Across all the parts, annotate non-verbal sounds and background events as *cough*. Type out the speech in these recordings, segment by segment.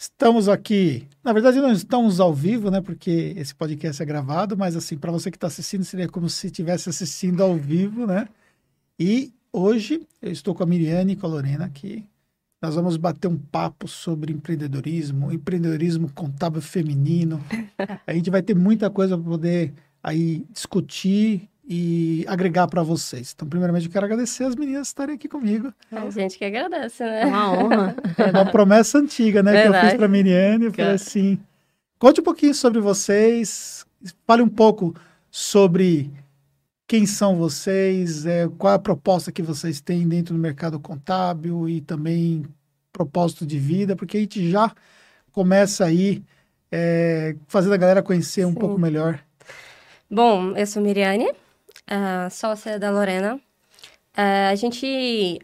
Estamos aqui, na verdade não estamos ao vivo, né? Porque esse podcast é gravado, mas assim, para você que está assistindo, seria como se estivesse assistindo ao vivo, né? E hoje eu estou com a Miriane e com a Lorena aqui. Nós vamos bater um papo sobre empreendedorismo, empreendedorismo contábil feminino. *laughs* A gente vai ter muita coisa para poder aí discutir e agregar para vocês. Então, primeiramente, eu quero agradecer as meninas estarem aqui comigo. A gente que agradece, né? É uma honra. *laughs* É uma promessa antiga, né? Verdade. Que eu fiz para a Miriane. Eu falei assim: conte um pouquinho sobre vocês, fale um pouco sobre quem são vocês, é, qual a proposta que vocês têm dentro do mercado contábil e também propósito de vida, porque a gente já começa aí é, fazendo a galera conhecer um Sim. pouco melhor. Bom, eu sou Miriane, sócia da Lorena. A gente.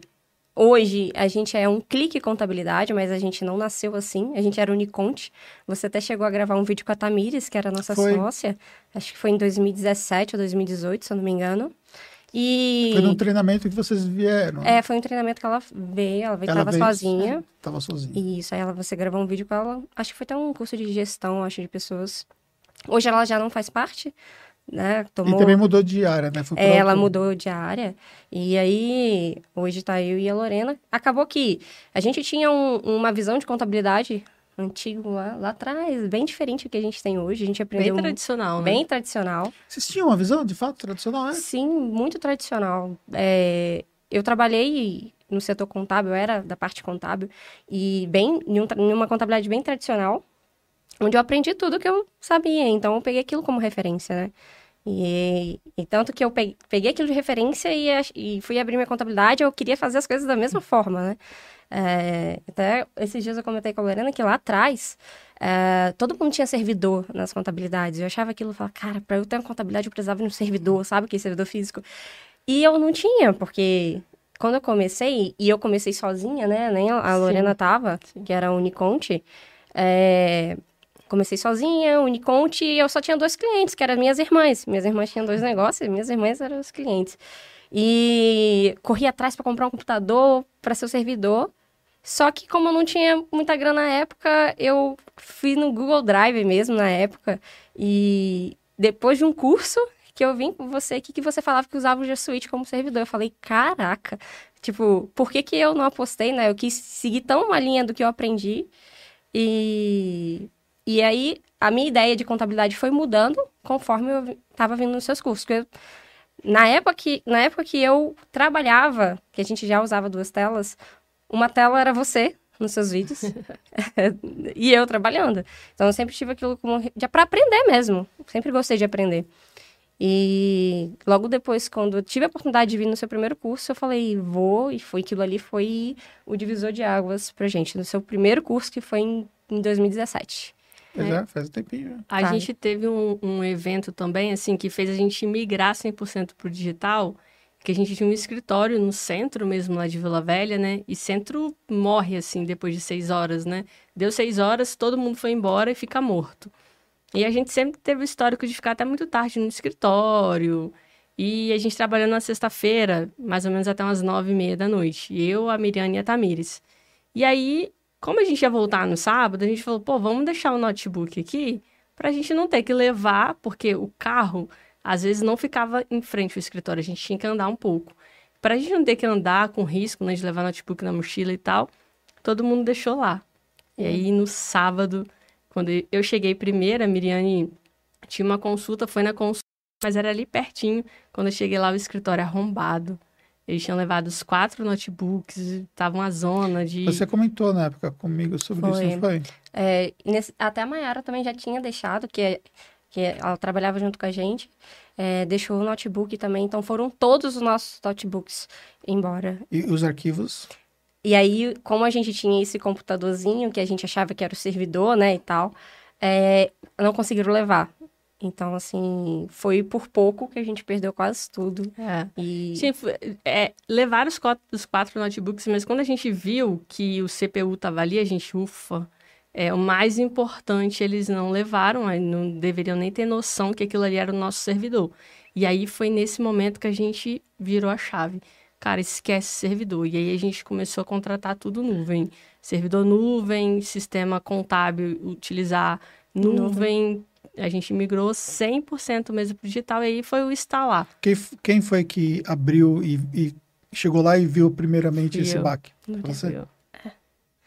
Hoje, a gente é um clique contabilidade, mas a gente não nasceu assim. A gente era Uniconte. Você até chegou a gravar um vídeo com a Tamires, que era a nossa Foi. sócia. Acho que foi em 2017 ou 2018, se eu não me engano. E. Foi num treinamento que vocês vieram. É, foi um treinamento que ela veio, ela veio, Ela tava veio- sozinha. Tava sozinha. Isso, aí ela, você gravou um vídeo com ela, acho que foi até um curso de gestão, acho, de pessoas. Hoje ela já não faz parte, né? Tomou... E também mudou de área, né? Foi É, ela mudou de área. E aí, hoje tá eu e a Lorena. Acabou que a gente tinha um- uma visão de contabilidade antigo lá, lá atrás, bem diferente do que a gente tem hoje. A gente Bem aprendeu tradicional, né? bem tradicional. Vocês tinham uma visão, de fato, tradicional, né? Sim, muito tradicional. É, eu trabalhei no setor contábil, eu era da parte contábil, e bem um em uma contabilidade bem tradicional, onde eu aprendi tudo que eu sabia. Então, eu peguei aquilo como referência, né? E, e tanto que eu pe- peguei aquilo de referência e, e fui abrir minha contabilidade, eu queria fazer as coisas da mesma forma, né? É, até esses dias eu comentei com a Lorena que lá atrás é, todo mundo tinha servidor nas contabilidades. Eu achava aquilo, eu falava, cara, para eu ter uma contabilidade eu precisava de um servidor, sabe? Que é servidor físico. E eu não tinha, porque quando eu comecei, e eu comecei sozinha, né? Nem a, a Sim. Lorena tava, que era a Uniconte. é, comecei sozinha, Uniconte, e eu só tinha dois clientes, que eram minhas irmãs. Minhas irmãs tinham dois negócios, minhas irmãs eram os clientes. E corri atrás para comprar um computador para ser o servidor. Só que como eu não tinha muita grana na época, eu fui no Google Drive mesmo na época. E depois de um curso que eu vim com você aqui, que você falava que usava o G Suite como servidor. Eu falei, caraca, tipo, por que, que eu não apostei, né? Eu quis seguir tão uma linha do que eu aprendi. E, e aí, a minha ideia de contabilidade foi mudando conforme eu vi- tava vindo nos seus cursos. Porque na, época que, na época que eu trabalhava, que a gente já usava duas telas, uma tela era você nos seus vídeos *laughs* *laughs* e eu trabalhando. Então eu sempre tive aquilo como para aprender mesmo. Sempre gostei de aprender. E logo depois, quando eu tive a oportunidade de vir no seu primeiro curso, eu falei, vou, e foi aquilo ali foi o divisor de águas pra gente, no seu primeiro curso, que foi em, em 2017. Pois é, faz um tempinho. já. A Tá. gente teve um, um evento também, assim, que fez a gente migrar 100% pro digital, que a gente tinha um escritório no centro mesmo, lá de Vila Velha, né? E centro morre, assim, depois de seis horas, né? Deu seis horas, todo mundo foi embora e fica morto. E a gente sempre teve o histórico de ficar até muito tarde no escritório. E a gente trabalhando na sexta-feira, mais ou menos até umas nove e meia da noite. Eu, a Miriane e a Tamires. E aí, como a gente ia voltar no sábado, a gente falou, pô, vamos deixar o notebook aqui pra gente não ter que levar, porque o carro às vezes não ficava em frente ao escritório, a gente tinha que andar um pouco. Pra gente não ter que andar com risco, né, de levar notebook na mochila e tal, todo mundo deixou lá. E aí no sábado, quando eu cheguei primeiro, a Miriane tinha uma consulta, foi na consulta, mas era ali pertinho. Quando eu cheguei lá, o escritório arrombado. Eles tinham levado os quatro notebooks, tava uma zona de. Você comentou na época comigo sobre isso, Foi. não foi? É, nesse- até a Mayara também já tinha deixado, que, que ela trabalhava junto com a gente, é, deixou o notebook também, então foram todos os nossos notebooks embora. E os arquivos? E aí, como a gente tinha esse computadorzinho que a gente achava que era o servidor, né, e tal, é, não conseguiram levar. Então, assim, foi por pouco que a gente perdeu quase tudo. É. E Sim, é, levaram os quatro, os quatro notebooks, mas quando a gente viu que o CPU tava ali, a gente, ufa, é, o mais importante eles não levaram, não deveriam nem ter noção que aquilo ali era o nosso servidor. E aí foi nesse momento que a gente virou a chave. Cara, esquece servidor. E aí a gente começou a contratar tudo nuvem. servidor nuvem, sistema contábil utilizar nuvem. nuvem. A gente migrou 100% mesmo para digital e aí foi o instalar. Quem, quem foi que abriu e, e chegou lá e viu primeiramente esse eu. baque? Você? Eu.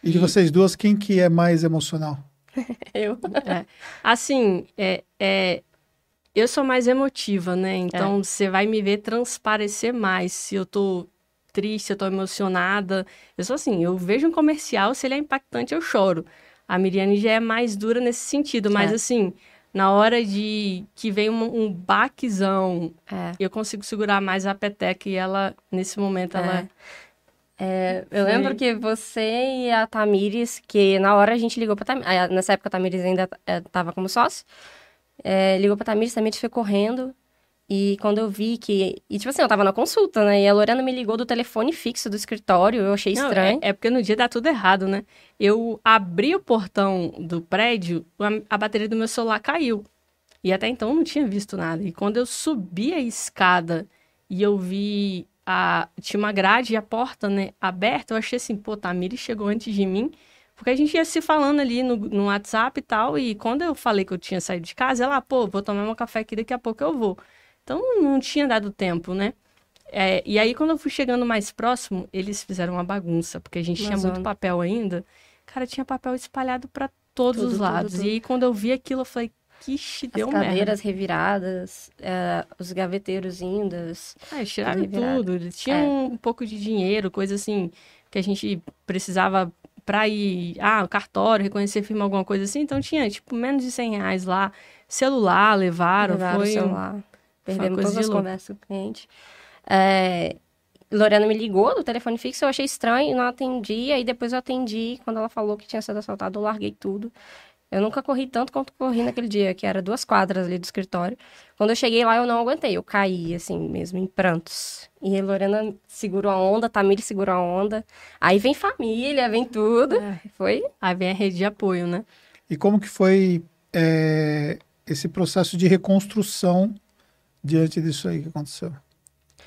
E de vocês duas, quem que é mais emocional? *laughs* eu. É. Assim, é, é, eu sou mais emotiva, né? Então, é. você vai me ver transparecer mais se eu tô triste, se eu tô emocionada. Eu sou assim, eu vejo um comercial, se ele é impactante, eu choro. A Miriane já é mais dura nesse sentido, mas é. assim, na hora de que vem um, um baquezão, é. eu consigo segurar mais a peteca e ela, nesse momento, ela... É. É, eu Foi. lembro que você e a Tamires, que na hora a gente ligou pra Tamires, nessa época a Tamires ainda estava como sócio, é, ligou pra Tamires, Tamires foi correndo, e quando eu vi que. E tipo assim, eu tava na consulta, né? E a Lorena me ligou do telefone fixo do escritório, eu achei estranho. é, é, porque no dia dá tudo errado, né? Eu abri o portão do prédio, a, a, bateria do meu celular caiu. E até então eu não tinha visto nada. E quando eu subi a escada e eu vi a. Tinha uma grade e a porta, né, aberta, eu achei assim, pô, Tamiri chegou antes de mim. Porque a gente ia se falando ali no, no WhatsApp e tal. E quando eu falei que eu tinha saído de casa, ela, pô, vou tomar um café aqui, daqui a pouco eu vou. Então não tinha dado tempo, né? É, e aí, quando eu fui chegando mais próximo, eles fizeram uma bagunça, porque a gente uma tinha muito papel ainda. Cara, tinha papel espalhado para todos tudo, os lados. Tudo, tudo. E aí, quando eu vi aquilo, eu falei, Ixi, deu As cadeiras merda. reviradas, é, os gaveteiros indas. Ah, tiraram tudo. Tinha é. um, pouco de dinheiro, coisa assim, que a gente precisava para ir, ah, o cartório, reconhecer firma, alguma coisa assim. Então tinha, tipo, menos de 100 reais lá. Celular levaram, levaram foi... celular. Perdemos todas as conversas com o cliente. É, Lorena me ligou do telefone fixo, eu achei estranho, não atendi. Aí depois eu atendi. Quando ela falou que tinha sido assaltado, eu larguei tudo. Eu nunca corri tanto quanto corri naquele dia, que era duas quadras ali do escritório. Quando eu cheguei lá, eu não aguentei. Eu caí, assim, mesmo, em prantos. E a Lorena segurou a onda, a Tamir segurou a onda. Aí vem família, vem tudo. É. Foi? Aí vem a rede de apoio, né? E como que foi é, esse processo de reconstrução diante disso aí que aconteceu?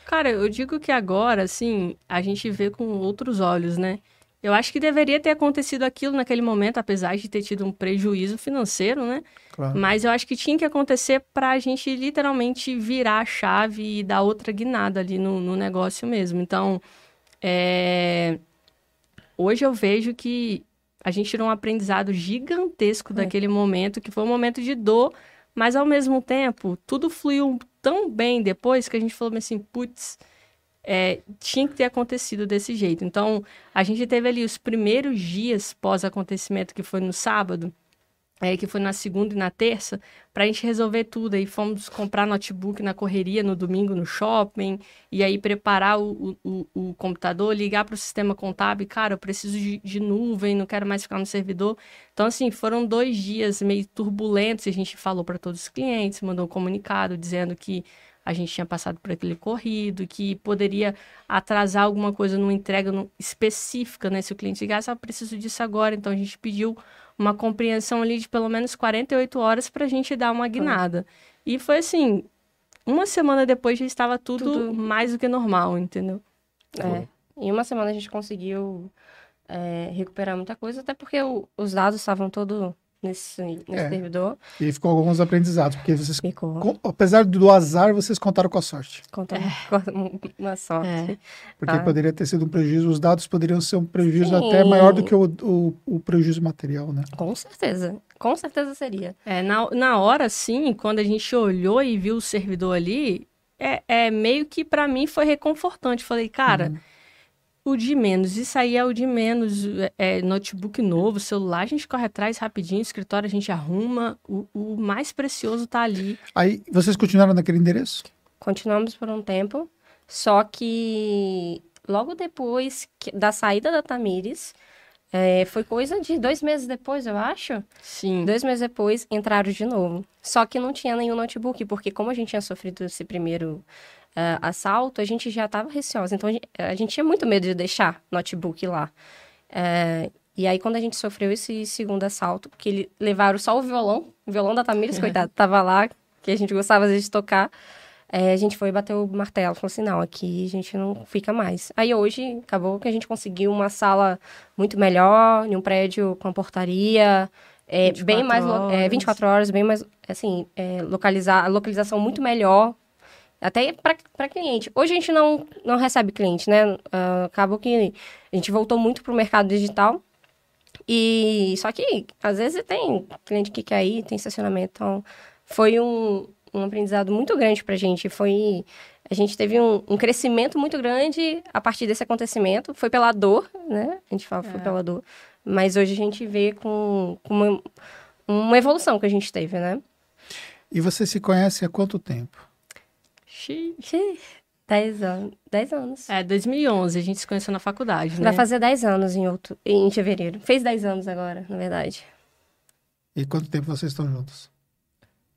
Cara, eu digo que agora, assim, a gente vê com outros olhos, né? Eu acho que deveria ter acontecido aquilo naquele momento, apesar de ter tido um prejuízo financeiro, né? Claro. Mas eu acho que tinha que acontecer para a gente literalmente virar a chave e dar outra guinada ali no, no negócio mesmo. Então, é... hoje eu vejo que a gente tirou um aprendizado gigantesco é. daquele momento, que foi um momento de dor, mas ao mesmo tempo, tudo fluiu tão bem depois que a gente falou assim, putz, é, tinha que ter acontecido desse jeito. Então, a gente teve ali os primeiros dias pós-acontecimento, que foi no sábado, é, que foi na segunda e na terça, para a gente resolver tudo. Aí fomos comprar notebook na correria no domingo no shopping, e aí preparar o, o, o computador, ligar para o sistema contábil, cara, eu preciso de, de, nuvem, não quero mais ficar no servidor. Então, assim, foram dois dias meio turbulentos, a gente falou para todos os clientes, mandou um comunicado dizendo que a gente tinha passado por aquele corrido, que poderia atrasar alguma coisa numa entrega específica, né? Se o cliente ligasse, ah, preciso disso agora. Então, a gente pediu uma compreensão ali de pelo menos 48 horas para a gente dar uma guinada. E foi assim, uma semana depois já estava tudo, tudo... mais do que normal, entendeu? É. Em uma semana a gente conseguiu é, recuperar muita coisa, até porque o, os dados estavam todos nesse, nesse é. servidor. E ficou alguns aprendizados, porque vocês, com, apesar do azar, vocês contaram com a sorte. Contaram é. *laughs* com uma sorte. É. Porque ah. poderia ter sido um prejuízo, os dados poderiam ser um prejuízo Sim. até maior do que o, o, o, prejuízo material, né? Com certeza. Com certeza seria. É, na, na hora, sim, quando a gente olhou e viu o servidor ali, é, é meio que para mim foi reconfortante. Falei, cara. Uhum o de menos. Isso aí é o de menos. É, notebook novo, celular, a gente corre atrás rapidinho, escritório a gente arruma. O, o mais precioso tá ali. Aí, vocês continuaram naquele endereço? Continuamos por um tempo. Só que logo depois que, da saída da Tamires, é, foi coisa de dois meses depois, eu acho. Sim. Dois meses depois, entraram de novo. Só que não tinha nenhum notebook, porque como a gente tinha sofrido esse primeiro uh, assalto, a gente já estava receosa. Então, a gente, a gente, tinha muito medo de deixar notebook lá. Uh, e aí, quando a gente sofreu esse segundo assalto, que ele, levaram só o violão, o violão da Tamires, *laughs* coitado, tava lá, que a gente gostava de tocar. é, a gente foi bater o martelo, falou assim, não, aqui a gente não fica mais. Aí hoje, acabou que a gente conseguiu uma sala muito melhor, em um prédio com portaria, é, bem mais, horas. é, 24 horas, bem mais, assim, é, localizar, a localização muito melhor, até para cliente. Hoje a gente não, não recebe cliente, né? Uh, acabou que a gente voltou muito para o mercado digital, e só que às vezes tem cliente que quer ir, tem estacionamento, então foi um, um aprendizado muito grande pra gente. Foi. A gente teve um, um, crescimento muito grande a partir desse acontecimento. Foi pela dor, né? A gente fala, é. foi pela dor. Mas hoje a gente vê com, com uma, uma evolução que a gente teve, né? E você se conhece há quanto tempo? Xiii. Dez anos. Dez anos. É, 2011, a gente se conheceu na faculdade, né? Vai fazer dez anos em, outro, em fevereiro. Fez dez anos agora, na verdade. E quanto tempo vocês estão juntos?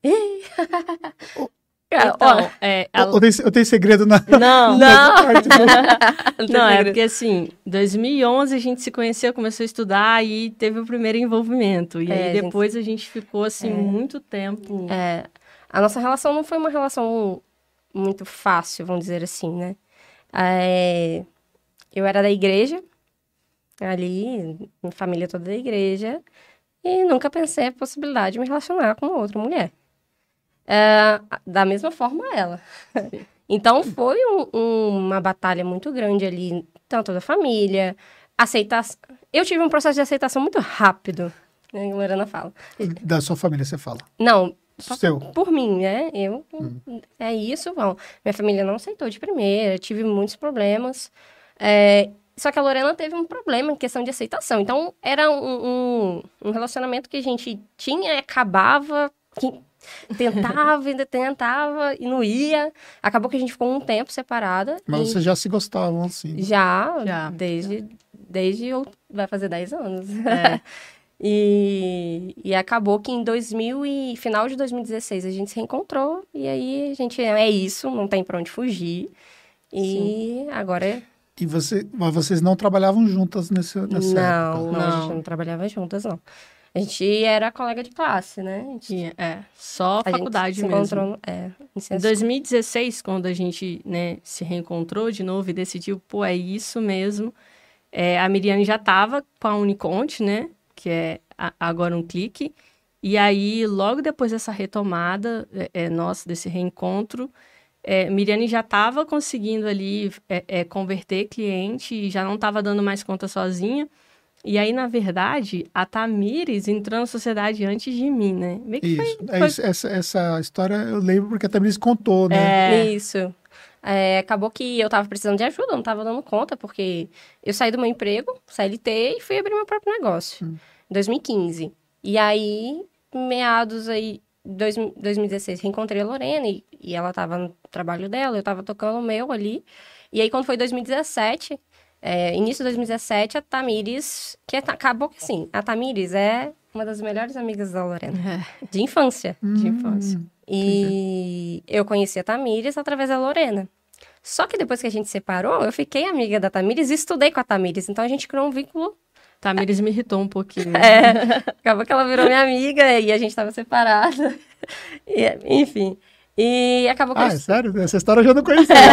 *laughs* Então, é, a... eu, tenho, eu tenho segredo na. Não, *laughs* não. *laughs* não, é porque assim, 2011 a gente se conheceu, começou a estudar e teve o primeiro envolvimento. E é, aí depois a gente, a gente ficou assim é. muito tempo. É. A nossa relação não foi uma relação muito fácil, vamos dizer assim, né? É... Eu era da igreja, ali, minha família toda da igreja, e nunca pensei a possibilidade de me relacionar com outra mulher. É, da mesma forma ela. então foi um, um, uma batalha muito grande ali, tanto da família, aceitação. Eu tive um processo de aceitação muito rápido, né, a Lorena fala. Da sua família você fala? Não, seu. Por mim, né? Eu. Hum. É isso, bom. Minha família não aceitou de primeira, tive muitos problemas. É, só que a Lorena teve um problema em questão de aceitação. Então, era um, um, um relacionamento que a gente tinha e acabava. Que *laughs* tentava, ainda tentava e não ia. Acabou que a gente ficou um tempo separada. Mas e... vocês já se gostavam, assim? Já, já. desde. Já. Desde. Vai fazer 10 anos. É. *laughs* E, e acabou que em 2000 e final de 2016 a gente se reencontrou e aí a gente é isso, não tem para onde fugir. E Sim. agora é e você, mas vocês não trabalhavam juntas nesse, nessa não, época? Não, a gente não trabalhava juntas, não. A gente era colega de classe, né? Gente... É, só a faculdade mesmo. Encontrou, é, em 2016, quando a gente né, se reencontrou de novo e decidiu, pô, é isso mesmo. É, a Miriane já estava com a Uniconte, né? Que é agora um clique. E aí, logo depois dessa retomada é, é nossa, desse reencontro, é, Miriane já estava conseguindo ali é, é, converter cliente e já não estava dando mais conta sozinha. E aí, na verdade, a Tamires entrou na sociedade antes de mim, né? isso. Foi, é foi... Isso, essa, essa história eu lembro porque a Tamires contou, né? É, isso. É, acabou que eu tava precisando de ajuda, não tava dando conta, porque eu saí do meu emprego, CLT, e fui abrir meu próprio negócio. Hum. 2015. E aí, meados aí, dois, 2016, reencontrei a Lorena e, e ela estava no trabalho dela, eu estava tocando o meu ali. E aí, quando foi 2017, é, início de 2017, a Tamires, que é, acabou que assim, a Tamires é uma das melhores amigas da Lorena. É. De infância. de infância. E eu conheci a Tamires através da Lorena. Só que depois que a gente separou, eu fiquei amiga da Tamires e estudei com a Tamires. Então a gente criou um vínculo Tamires me irritou um pouquinho. *laughs* É, acabou que ela virou minha amiga e a gente tava separada. *laughs* E, enfim. E acabou que. Ah, é sério? Essa história eu já não conhecia. *laughs*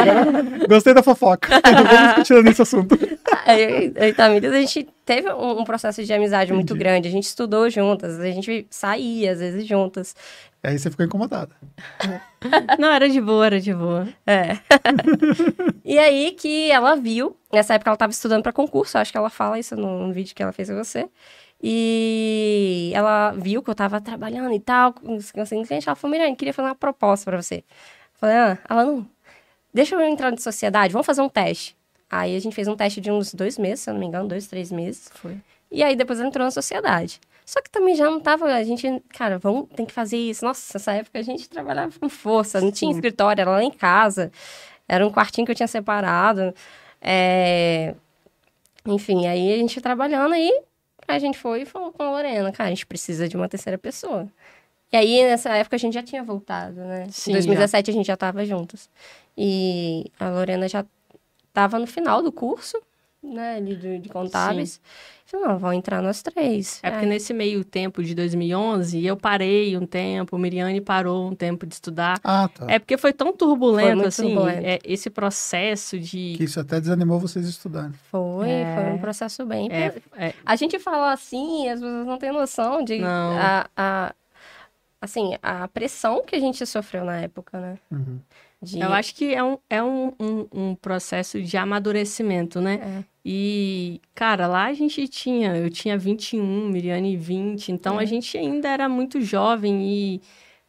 É. Gostei da fofoca. *laughs* Vamos continuar nesse assunto. Aí, Tamires, a gente teve um, um, processo de amizade muito grande. A gente estudou juntas, a gente saía às vezes juntas. Aí você ficou incomodada. Não, era de boa, era de boa. É. *laughs* e aí que ela viu, nessa época ela estava estudando para concurso, acho que ela fala isso no, vídeo que ela fez com você. E ela viu que eu estava trabalhando e tal, assim, gente, ela falou, Miranda, queria fazer uma proposta para você. Eu falei, ah, ela não, deixa eu entrar na sociedade, vamos fazer um teste. Aí a gente fez um teste de uns dois meses, se eu não me engano, dois, três meses. Foi. E aí depois ela entrou na sociedade. Só que também já não tava, a gente, cara, vamos, tem que fazer isso. Nossa, nessa época a gente trabalhava com força, não tinha escritório, era lá em casa. Era um quartinho que eu tinha separado. É... Enfim, aí a gente trabalhando aí, a gente foi e falou com a Lorena, cara, a gente precisa de uma terceira pessoa. E aí, nessa época, a gente já tinha voltado, né? Sim, em 2017, já. a gente já tava juntos. E a Lorena já tava no final do curso, né, ali de, de contábeis. Falei, não, vão entrar nós três. É porque nesse meio tempo de 2011, eu parei um tempo, Miriane parou um tempo de estudar. Ah, tá. É porque foi tão turbulento, Foi muito assim, turbulento. é, esse processo de... Que isso até desanimou vocês a estudarem. Foi, É. foi um processo bem... É, é, A gente fala assim, as pessoas não têm noção de Não. a, a- assim, a pressão que a gente sofreu na época, né? Uhum. De, eu acho que é, um, é um, um, um processo de amadurecimento, né? É. E, cara, lá a gente tinha, eu tinha 21, Miriane 20, então É. a gente ainda era muito jovem e,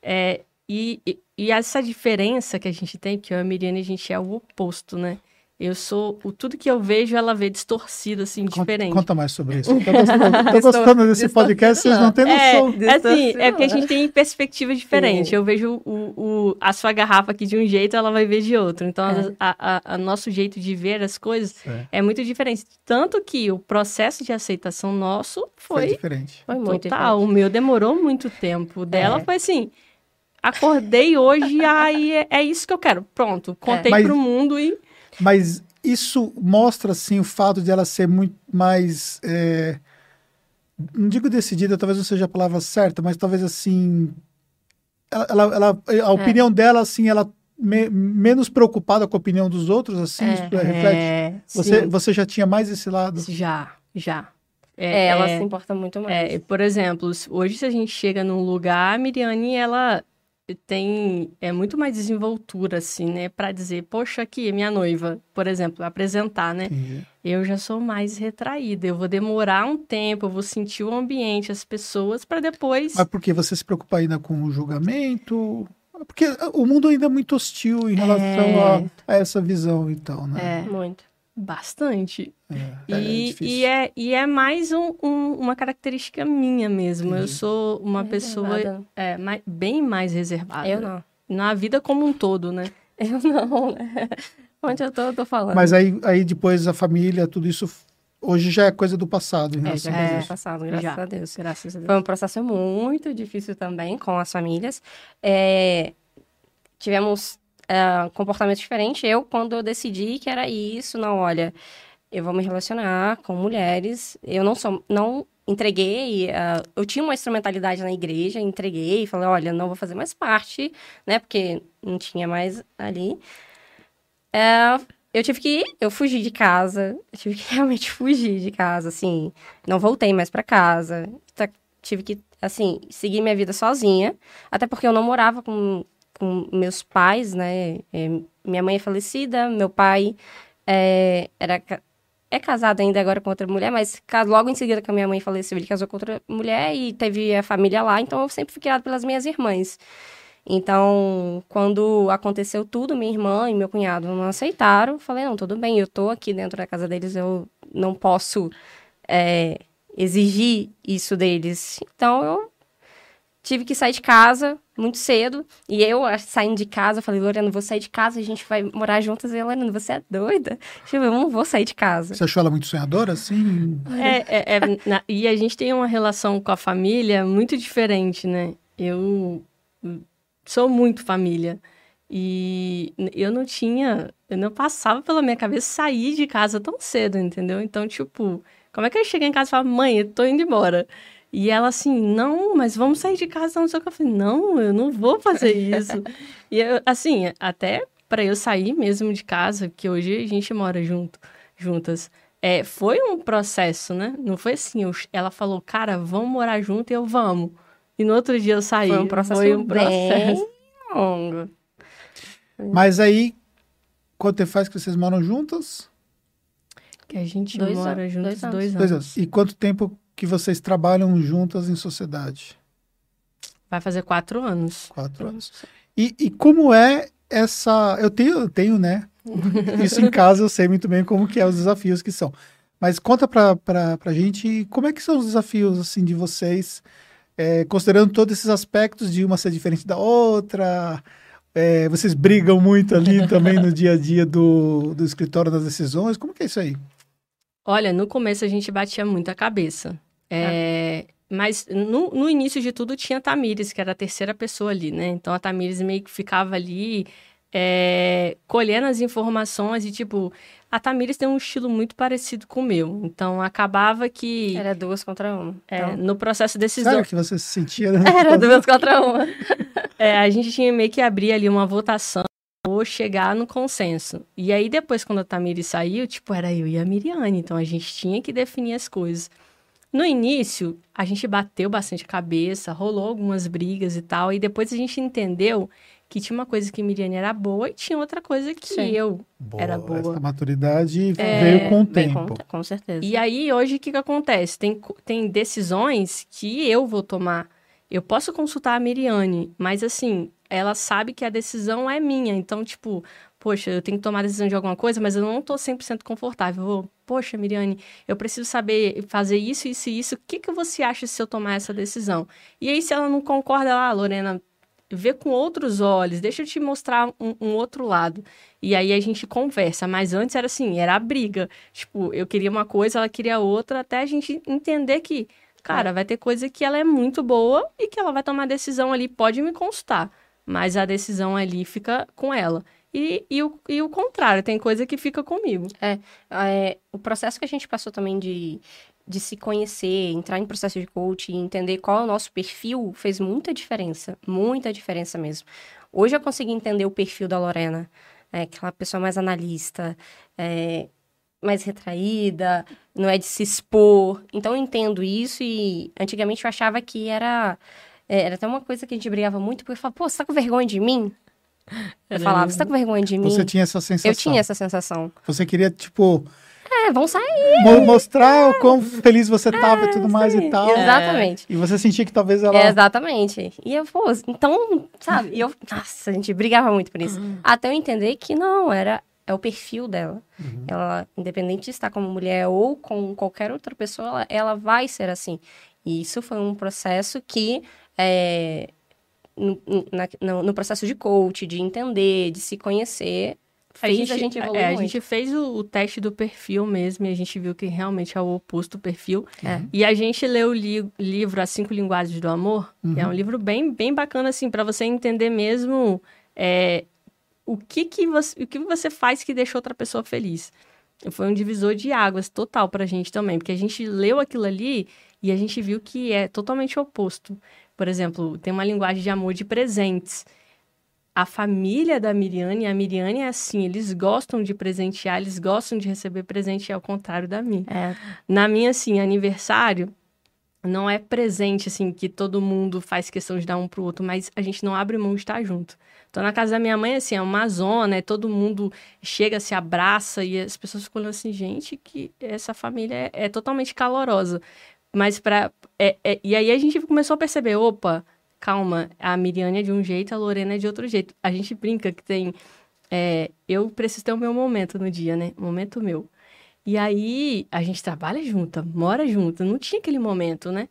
é, e, e, e essa diferença que a gente tem, que eu e a Miriane, a gente é o oposto, né? Eu sou, o, tudo que eu vejo, ela vê distorcido, assim, Conta, diferente. conta mais sobre isso. *laughs* Tô gostando, tô gostando desse podcast, vocês não têm É, noção. assim, é porque a gente tem perspectiva diferente. Sim. Eu vejo o, o, a sua garrafa aqui de um jeito, ela vai ver de outro. Então, É. a, a, a nosso jeito de ver as coisas É, é muito diferente. Tanto que o processo de aceitação nosso foi foi diferente. Foi muito total. O meu demorou muito tempo. O dela É. foi assim. Acordei hoje, aí é, é isso que eu quero. Pronto, contei Mas- pro mundo e. Mas isso mostra, assim, o fato de ela ser muito mais. é, não digo decidida, talvez não seja a palavra certa, mas talvez assim. Ela, ela- ela- É. a opinião dela, assim, ela me- menos preocupada com a opinião dos outros, assim, É. isso reflete. É, Você, sim. você já tinha mais esse lado. Já, já. É, ela é- se importa muito mais. É, por exemplo, hoje se a gente chega num lugar, a Miriane, ela tem é muito mais desenvoltura assim, né, Pra dizer, poxa, aqui é minha noiva, por exemplo, apresentar, né? Entendi. Eu já sou mais retraída, eu vou demorar um tempo, eu vou sentir o ambiente, as pessoas pra depois Mas por que você se preocupa ainda com o julgamento? Porque o mundo ainda é muito hostil em relação a, a essa visão e tal, né? É. Muito. Bastante. É, é E, difícil. e, é, e é mais um- um- uma característica minha mesmo. Eu sou uma pessoa é, mai- bem mais reservada. Eu não. Na vida como um todo, né? *laughs* Eu não, né? *laughs* Onde eu tô, eu tô falando. Mas aí, aí depois a família, tudo isso hoje já é coisa do passado em é, já a é isso. passado, graças Já. a Deus. Graças a Deus. Foi um processo muito difícil também com as famílias. É, tivemos é, comportamento diferente. Eu, quando eu decidi que era isso, não, olha, eu vou me relacionar com mulheres. Eu não sou, não entreguei. é, eu tinha uma instrumentalidade na igreja, entreguei, falei, olha, não vou fazer mais parte, né? Porque não tinha mais ali. É, eu tive que, eu fugi de casa, eu tive que *laughs* realmente fugir de casa, assim, não voltei mais pra casa, tá- tive que, assim, seguir minha vida sozinha, até porque eu não morava com, com meus pais, né, É, minha mãe é falecida, meu pai é, era, é casado ainda agora com outra mulher, mas logo em seguida que a minha mãe faleceu, ele casou com outra mulher e teve a família lá, então eu sempre fui criada pelas minhas irmãs. Então, quando aconteceu tudo, minha irmã e meu cunhado não aceitaram. Falei, não, tudo bem, eu tô aqui dentro da casa deles, eu não posso é, exigir isso deles. Então, eu tive que sair de casa muito cedo. E eu, saindo de casa, falei, Lorena, eu vou sair de casa, a gente vai morar juntas. E ela, Lorena, você é doida? Tipo, eu não vou sair de casa. Você achou ela muito sonhadora, assim? É, é, é, na- e a gente tem uma relação com a família muito diferente, né? Eu sou muito família. E eu não tinha, eu não passava pela minha cabeça sair de casa tão cedo, entendeu? Então, tipo, como é que eu cheguei em casa e falava, mãe, eu tô indo embora? E ela assim, não, mas vamos sair de casa, não sei o que. Eu falei, não, eu não vou fazer *laughs* isso. e eu, assim, até para eu sair mesmo de casa, que hoje a gente mora junto, juntas, é, foi um processo, né? Não foi assim, eu- ela falou, cara, vamos morar junto e eu vamos. E no outro dia eu saí. Foi um processo, Foi um bem processo. longo. Mas aí, quanto tempo faz que vocês moram juntas? Que a gente Dois mora anos, juntos dois anos. Dois anos. E quanto tempo que vocês trabalham juntas em sociedade? Vai fazer quatro anos. Quatro anos. E, e como é essa. Eu tenho, eu tenho, né? *laughs* Isso em casa eu sei muito bem como que é os desafios que são. Mas conta pra, pra, pra gente como é que são os desafios assim de vocês, é, considerando todos esses aspectos de uma ser diferente da outra. é, vocês brigam muito ali *laughs* também no dia a dia do, do escritório das decisões. Como que é isso aí? Olha, no começo a gente batia muito a cabeça. É, Mas no, no início de tudo tinha a Tamires, que era a terceira pessoa ali, né? Então a Tamires meio que ficava ali é, colhendo as informações e, tipo, a Tamires tem um estilo muito parecido com o meu. Então, acabava que... Era duas contra uma. é, Então, no processo decisão... Sério que você se sentia... Né? *laughs* Era duas contra uma. É, a gente tinha meio que abrir ali uma votação ou chegar no consenso. E aí, depois, quando a Tamires saiu, tipo, era eu e a Miriane. Então, a gente tinha que definir as coisas. No início, a gente bateu bastante a cabeça, rolou algumas brigas e tal. E depois a gente entendeu que tinha uma coisa que Miriane era boa e tinha outra coisa que Sim. eu Boa, era boa. Essa maturidade É, veio com o tempo. com, com certeza. E aí, hoje, o que, que acontece? Tem, tem decisões que eu vou tomar. Eu posso consultar a Miriane, mas assim, ela sabe que a decisão é minha. Então, tipo, poxa, eu tenho que tomar a decisão de alguma coisa, mas eu não tô 100% confortável. Vou, poxa, Miriane, eu preciso saber fazer isso, isso e isso. O que, que você acha se eu tomar essa decisão? E aí, se ela não concorda, ela, ah, Lorena, vê com outros olhos, deixa eu te mostrar um, um outro lado. E aí a gente conversa. Mas antes era assim, era a briga. Tipo, eu queria uma coisa, ela queria outra, até a gente entender que, cara, vai ter coisa que ela é muito boa e que ela vai tomar decisão ali, pode me consultar. Mas a decisão ali fica com ela. E, e, o, e o contrário, tem coisa que fica comigo. É, o processo que a gente passou também de, de se conhecer, entrar em processo de coaching, entender qual é o nosso perfil, fez muita diferença. Muita diferença mesmo. Hoje eu consegui entender o perfil da Lorena. É, aquela pessoa mais analista, é, mais retraída, não é de se expor. Então eu entendo isso e antigamente eu achava que era. é, Era até uma coisa que a gente brigava muito, porque eu falava, pô, você tá com vergonha de mim? Eu falava, você tá com vergonha de mim? Você tinha essa sensação. Eu tinha essa sensação. Você queria, tipo, É, vamos sair. mo- mostrar o quão feliz você tava e tudo mais e tal. Exatamente. E você sentia que talvez ela... É, exatamente. E eu, pô, então, sabe? E eu, nossa, a gente brigava muito por isso. Até eu entender que não, era é o perfil dela. Ela, independente de estar como mulher ou com qualquer outra pessoa, ela, ela vai ser assim. E isso foi um processo que, é, no, na- no, processo de coach, de entender, de se conhecer, fez a gente, evoluir é, a gente fez o, o teste do perfil mesmo e a gente viu que realmente é o oposto do perfil. É. E a gente leu o li- livro As Cinco Linguagens do Amor, que é um livro bem, bem bacana, assim, para você entender mesmo é, o, que, que, você, o que você faz que deixa outra pessoa feliz. Foi um divisor de águas total pra gente também, porque a gente leu aquilo ali e a gente viu que é totalmente oposto. Por exemplo, tem uma linguagem de amor de presentes. A família da Miriane, a Miriane é assim, eles gostam de presentear, eles gostam de receber presente, é ao contrário da minha. É, Na minha, assim, aniversário, não é presente, assim, que todo mundo faz questão de dar um pro outro, mas a gente não abre mão de estar junto. Então, na casa da minha mãe, assim, é uma zona, é todo mundo chega, se abraça e as pessoas ficam olhando assim, gente, que essa família é, é totalmente calorosa. Mas para e aí a gente começou a perceber, opa, calma, a Miriane é de um jeito, a Lorena é de outro jeito. A gente brinca que tem... é, eu preciso ter o meu momento no dia, né? Momento meu. E aí, a gente trabalha junta, mora junta, não tinha aquele momento, né?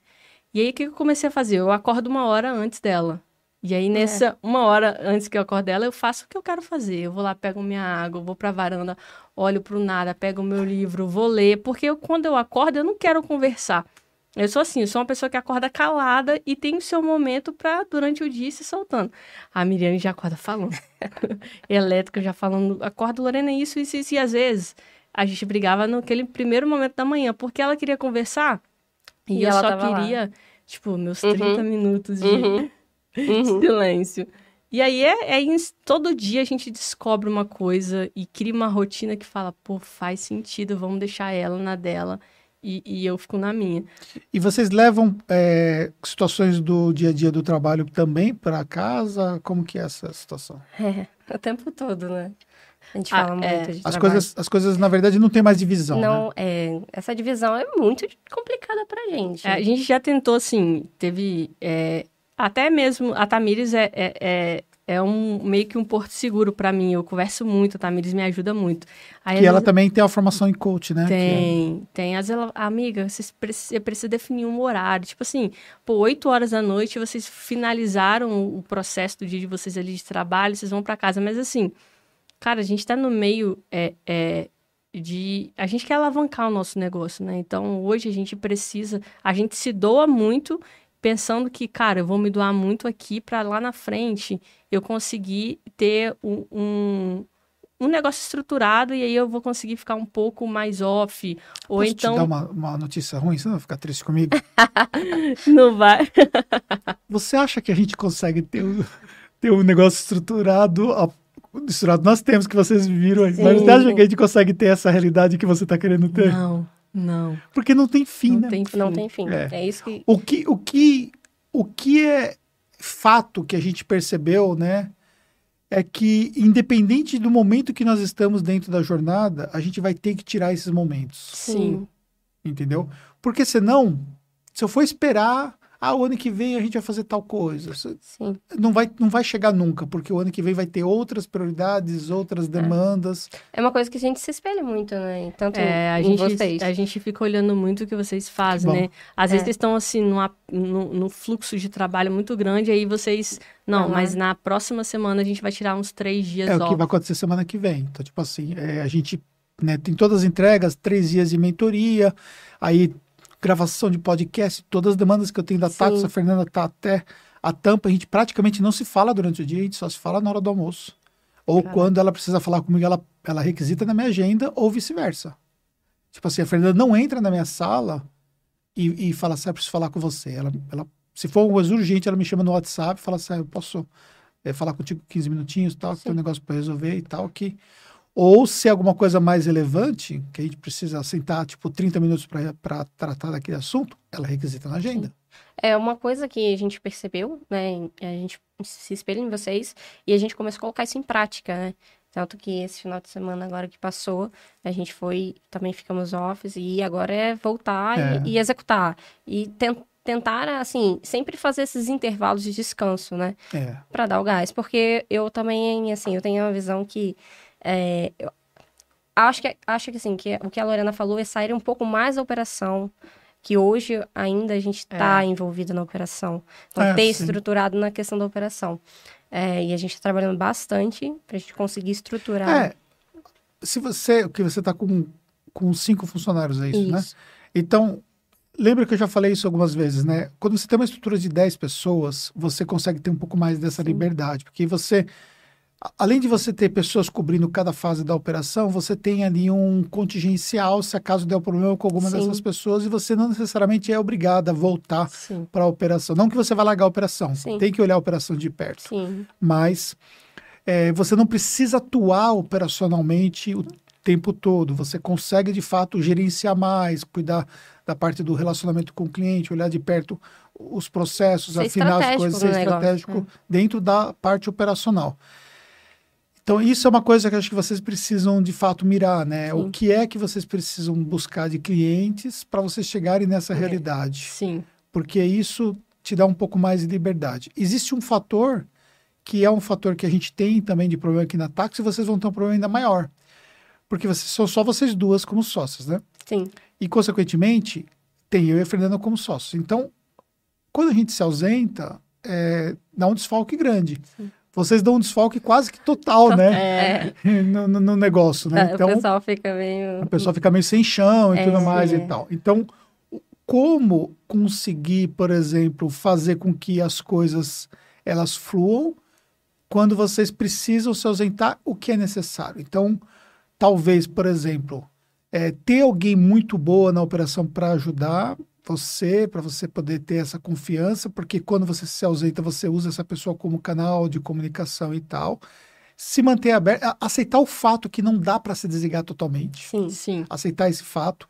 E aí, o que eu comecei a fazer? Eu acordo uma hora antes dela. E aí, nessa uma hora antes que eu acordo dela, eu faço o que eu quero fazer. Eu vou lá, pego minha água, vou pra varanda, olho pro nada, pego o meu livro, vou ler. Porque eu, quando eu acordo, eu não quero conversar. Eu sou assim, eu sou uma pessoa que acorda calada e tem o seu momento pra, durante o dia, se soltando. A Miriam já acorda falando. *laughs* Elétrica já falando, acorda, Lorena, isso, isso, isso. E às vezes, a gente brigava naquele primeiro momento da manhã, porque ela queria conversar e, E eu ela só tava lá. queria, tipo, meus Uhum. 30 minutos de Uhum. *laughs* Uhum. silêncio. E aí é, é isso, todo dia a gente descobre uma coisa e cria uma rotina que fala, pô, faz sentido, vamos deixar ela na dela e, e eu fico na minha. E vocês levam é, situações do dia a dia do trabalho também para casa? Como que é essa situação? É, o tempo todo, né? A gente Ah, fala é. muito de As trabalho. coisas, as coisas, na verdade, não tem mais divisão, né? Não, é, essa divisão é muito complicada pra gente. É, a gente já tentou, assim, teve. é, até mesmo a Tamires é, é, um meio que um porto seguro pra mim. Eu converso muito, a Tamires me ajuda muito. Aí, Que ela vezes- também tem a formação em coach, né? Que é- Tem, tem. Às vezes ela, amiga, vocês precisam, precisa definir um horário. Tipo assim, pô, 8 horas da noite, vocês finalizaram o processo do dia de vocês ali de trabalho, vocês vão pra casa. Mas assim, cara, a gente tá no meio é, é, de. A gente quer alavancar o nosso negócio, né? Então, hoje a gente precisa. A gente se doa muito pensando que, cara, eu vou me doar muito aqui para lá na frente eu conseguir ter um, um, um, negócio estruturado e aí eu vou conseguir ficar um pouco mais off. Ou Posso então. te dar uma, uma notícia ruim? Você não vai ficar triste comigo? *laughs* não vai. *laughs* Você acha que a gente consegue ter um, ter um negócio estruturado a estruturado nós temos que vocês viram aí. Mas você acha que a gente consegue ter essa realidade que você está querendo ter? Não, não. Porque não tem fim, Não né? tem fim. Não tem fim. É. É, isso que. O que, o que, o que é fato que a gente percebeu, né? É que, independente do momento que nós estamos dentro da jornada, a gente vai ter que tirar esses momentos, Sim. entendeu? Porque senão, se eu for esperar, ah, o ano que vem a gente vai fazer tal coisa, Sim. não vai, não vai chegar nunca, porque o ano que vem vai ter outras prioridades, outras demandas. É uma coisa que a gente se espelha muito, né? Tanto É, a em gente, vocês. a gente fica olhando muito o que vocês fazem, Bom. né? Às vezes É. vocês estão assim numa, no, no fluxo de trabalho muito grande, aí vocês. Não, Não, mas na próxima semana a gente vai tirar uns três dias É o que off. vai acontecer semana que vem. Então, tipo assim, é, a gente né, tem todas as entregas, três dias de mentoria, aí gravação de podcast, todas as demandas que eu tenho da Sim. Tati, a Fernanda tá até a tampa, a gente praticamente não se fala durante o dia, a gente só se fala na hora do almoço. Ou Caraca. quando ela precisa falar comigo, ela, ela requisita na minha agenda, ou vice-versa. Tipo assim, a Fernanda não entra na minha sala e, e fala assim, "Ah, eu preciso falar com você. Ela, ela, se for uma coisa urgente, ela me chama no WhatsApp e fala assim, "Ah, eu posso é, falar contigo 15 minutinhos, tal, que tem um negócio para resolver e tal, que... Ou se é alguma coisa mais relevante, que a gente precisa sentar, tipo, 30 minutos para tratar daquele assunto, ela requisita na agenda. É uma coisa que a gente percebeu, né? A gente se espelha em vocês e a gente começou a colocar isso em prática, né? Tanto que esse final de semana agora que passou, a gente foi, também ficamos offs e agora é voltar É. E, e executar. E ten- tentar, assim, sempre fazer esses intervalos de descanso, né? É. Pra dar o gás. Porque eu também, assim, eu tenho uma visão que. É, acho que, acho que, assim, que o que a Lorena falou é sair um pouco mais da operação. Que hoje ainda a gente está envolvido na operação. Então, É, ter sim. estruturado na questão da operação. É, e a gente está trabalhando bastante para a gente conseguir estruturar É, se você, que você está com, com cinco funcionários, é isso, né? isso. Então, lembra que eu já falei isso algumas vezes, né? Quando você tem uma estrutura de 10 pessoas, você consegue ter um pouco mais dessa Sim. liberdade, porque você, além de você ter pessoas cobrindo cada fase da operação, você tem ali um contingencial se acaso der um problema com alguma Sim. dessas pessoas e você não necessariamente é obrigado a voltar para a operação. Não que você vai largar a operação, Sim. tem que olhar a operação de perto sim, mas é, você não precisa atuar operacionalmente o tempo todo. Você consegue, de fato, gerenciar mais, cuidar da parte do relacionamento com o cliente, olhar de perto os processos, Ser afinar as coisas, ser negócio, estratégico dentro da parte operacional. Então, isso é uma coisa que acho que vocês precisam, de fato, mirar, né? O Sim. que é que vocês precisam buscar de clientes para vocês chegarem nessa É. realidade? Sim. porque isso te dá um pouco mais de liberdade. Existe um fator que é um fator que a gente tem também de problema aqui na táxi, vocês vão ter um problema ainda maior. Porque vocês, são só vocês duas como sócias, né? sim. E, consequentemente, tem eu e a Fernanda como sócios. Então, quando a gente se ausenta, é, dá um desfalque grande. Vocês dão um desfalque quase que total, né? É, *laughs* No, no- no negócio, né? o pessoal fica meio. a pessoa fica meio sem chão e É, tudo mais é. e tal. Então, o- como conseguir, por exemplo, fazer com que as coisas elas fluam quando vocês precisam se ausentar o que é necessário? Então, talvez, por exemplo, é, ter alguém muito boa na operação para ajudar você, para você poder ter essa confiança, porque quando você se ausenta, você usa essa pessoa como canal de comunicação e tal. Se manter aberto, aceitar o fato que não dá para se desligar totalmente Sim, Sim. aceitar esse fato.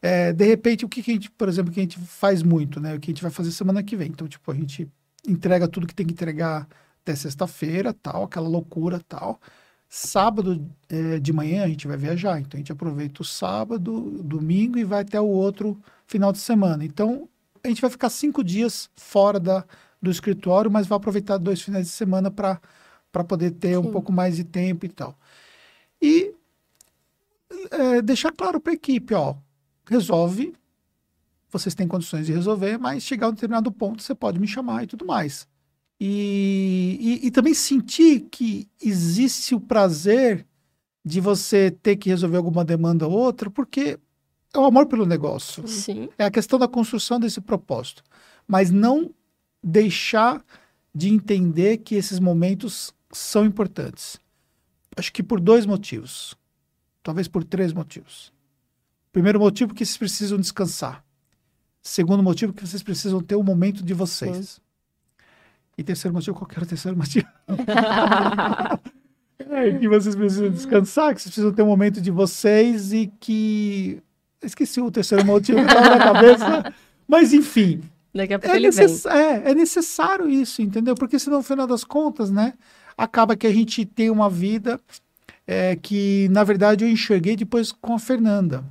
É, de repente, o que, que a gente, por exemplo, que a gente faz muito, né? O que a gente vai fazer semana que vem. Então, tipo, a gente entrega tudo que tem que entregar até sexta-feira, tal, aquela loucura, tal. Sábado é, de manhã a gente vai viajar, então a gente aproveita o sábado, domingo e vai até o outro final de semana. Então, a gente vai ficar cinco dias fora da, do escritório, mas vai aproveitar dois finais de semana para poder ter um Sim. pouco mais de tempo e tal. E é, deixar claro para a equipe, ó, resolve, vocês têm condições de resolver, mas chegar a um determinado ponto você pode me chamar e tudo mais. E, e, e também sentir que existe o prazer de você ter que resolver alguma demanda ou outra, porque é o amor pelo negócio. Sim. É a questão da construção desse propósito. mas não deixar de entender que esses momentos são importantes. Acho que por dois motivos. Talvez por três motivos. Primeiro motivo que vocês precisam descansar. Segundo motivo que vocês precisam ter um momento de vocês. Sim. E terceiro motivo, qual era o terceiro motivo? *laughs* é, que vocês precisam descansar, que vocês precisam ter um momento de vocês e que. Esqueci o terceiro motivo que estava na cabeça. *laughs* Mas, enfim. Daqui a pouco é, ele necess... vem. É, é necessário isso, entendeu? Porque senão, no final das contas, né? Acaba que a gente tem uma vida é, que, na verdade, eu enxerguei depois com a Fernanda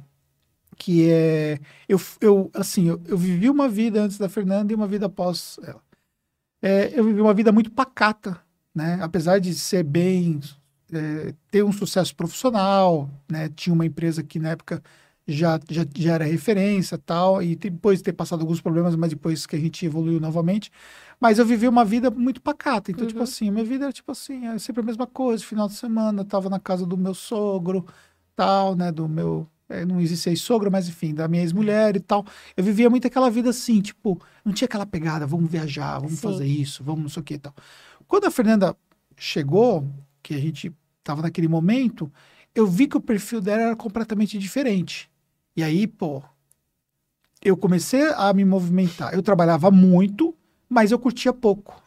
que é eu, eu assim eu, eu, vivi uma vida antes da Fernanda e uma vida após ela é, eu vivi uma vida muito pacata né apesar de ser bem é, ter um sucesso profissional né tinha uma empresa que na época já, já, já era referência tal e depois de ter passado alguns problemas mas depois que a gente evoluiu novamente mas eu vivi uma vida muito pacata então tipo uhum. tipo assim minha vida era tipo assim era sempre a mesma coisa final de semana tava na casa do meu sogro tal né do meu é, não existe ex-sogra, mas enfim, da minha ex-mulher e tal. Eu vivia muito aquela vida assim, tipo, não tinha aquela pegada, vamos viajar, vamos Sim. fazer isso, vamos não sei o que e tal. Quando a Fernanda chegou, que a gente tava naquele momento, eu vi que o perfil dela era completamente diferente. E aí, pô, eu comecei a me movimentar. Eu trabalhava muito, mas eu curtia pouco.